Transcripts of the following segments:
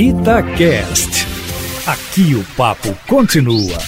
Itacast. Aqui o papo continua.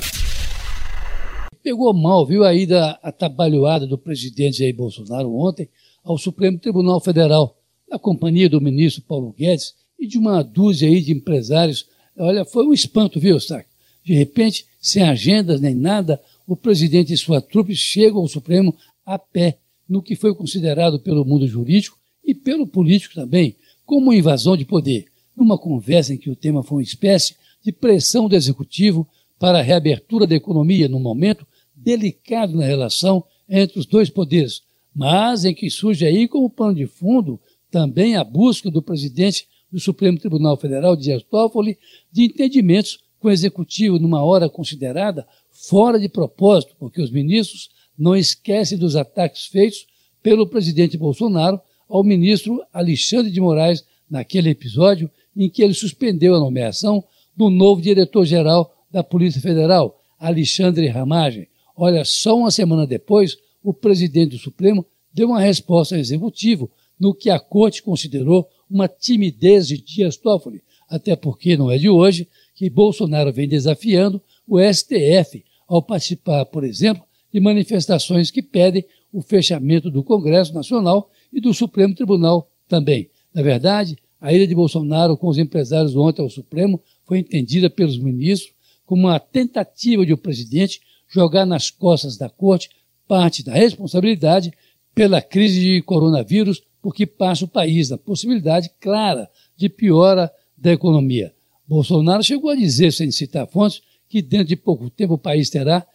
Pegou mal, viu a ida atabalhoada do presidente Jair Bolsonaro ontem ao Supremo Tribunal Federal, na companhia do ministro Paulo Guedes e de uma dúzia aí de empresários. Olha, foi um espanto, viu, Stark? De repente, sem agendas nem nada, o presidente e sua trupe chegam ao Supremo a pé, no que foi considerado pelo mundo jurídico e pelo político também como invasão de poder, numa conversa em que o tema foi uma espécie de pressão do executivo para a reabertura da economia num momento delicado na relação entre os dois poderes, mas em que surge aí como pano de fundo também a busca do presidente do Supremo Tribunal Federal, Dias Toffoli, de entendimentos com o executivo numa hora considerada fora de propósito, porque os ministros não esquecem dos ataques feitos pelo presidente Bolsonaro ao ministro Alexandre de Moraes naquele episódio em que ele suspendeu a nomeação do novo diretor-geral da Polícia Federal, Alexandre Ramagem. Olha, só uma semana depois, o presidente do Supremo deu uma resposta ao executivo no que a corte considerou uma timidez de Dias Toffoli, até porque não é de hoje que Bolsonaro vem desafiando o STF ao participar, por exemplo, de manifestações que pedem o fechamento do Congresso Nacional e do Supremo Tribunal também. Na verdade, a ida de Bolsonaro com os empresários ontem ao Supremo foi entendida pelos ministros como uma tentativa de o presidente jogar nas costas da corte parte da responsabilidade pela crise de coronavírus, porque passa o país na possibilidade clara de piora da economia. Bolsonaro chegou a dizer, sem citar fontes, que dentro de pouco tempo o país terá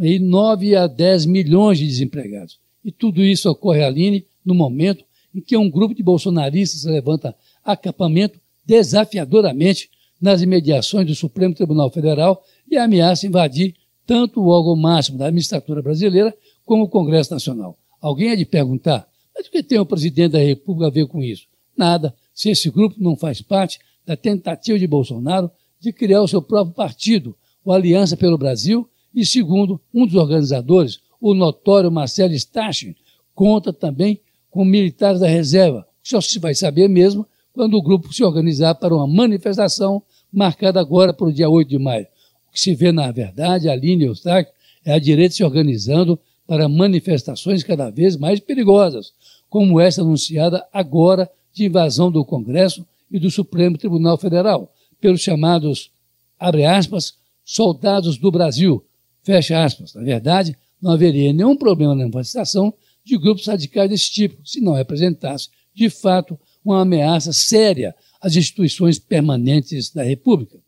aí 9 a 10 milhões de desempregados. E tudo isso ocorre, Aline, no momento em que um grupo de bolsonaristas levanta acampamento desafiadoramente nas imediações do Supremo Tribunal Federal e ameaça invadir tanto o órgão máximo da administratura brasileira como o Congresso Nacional. Alguém é de perguntar, mas o que tem o presidente da República a ver com isso? Nada, se esse grupo não faz parte da tentativa de Bolsonaro de criar o seu próprio partido, o Aliança pelo Brasil, e segundo um dos organizadores, o notório Marcelo Stachin, conta também com militares da reserva. Só se vai saber mesmo quando o grupo se organizar para uma manifestação marcada agora para o dia 8 de maio. O que se vê, na verdade, a linha Eustáquio, é a direita se organizando para manifestações cada vez mais perigosas, como essa anunciada agora de invasão do Congresso e do Supremo Tribunal Federal, pelos chamados, abre aspas, soldados do Brasil, fecha aspas. Na verdade, não haveria nenhum problema na manifestação de grupos radicais desse tipo, se não representasse, de fato, uma ameaça séria às instituições permanentes da República.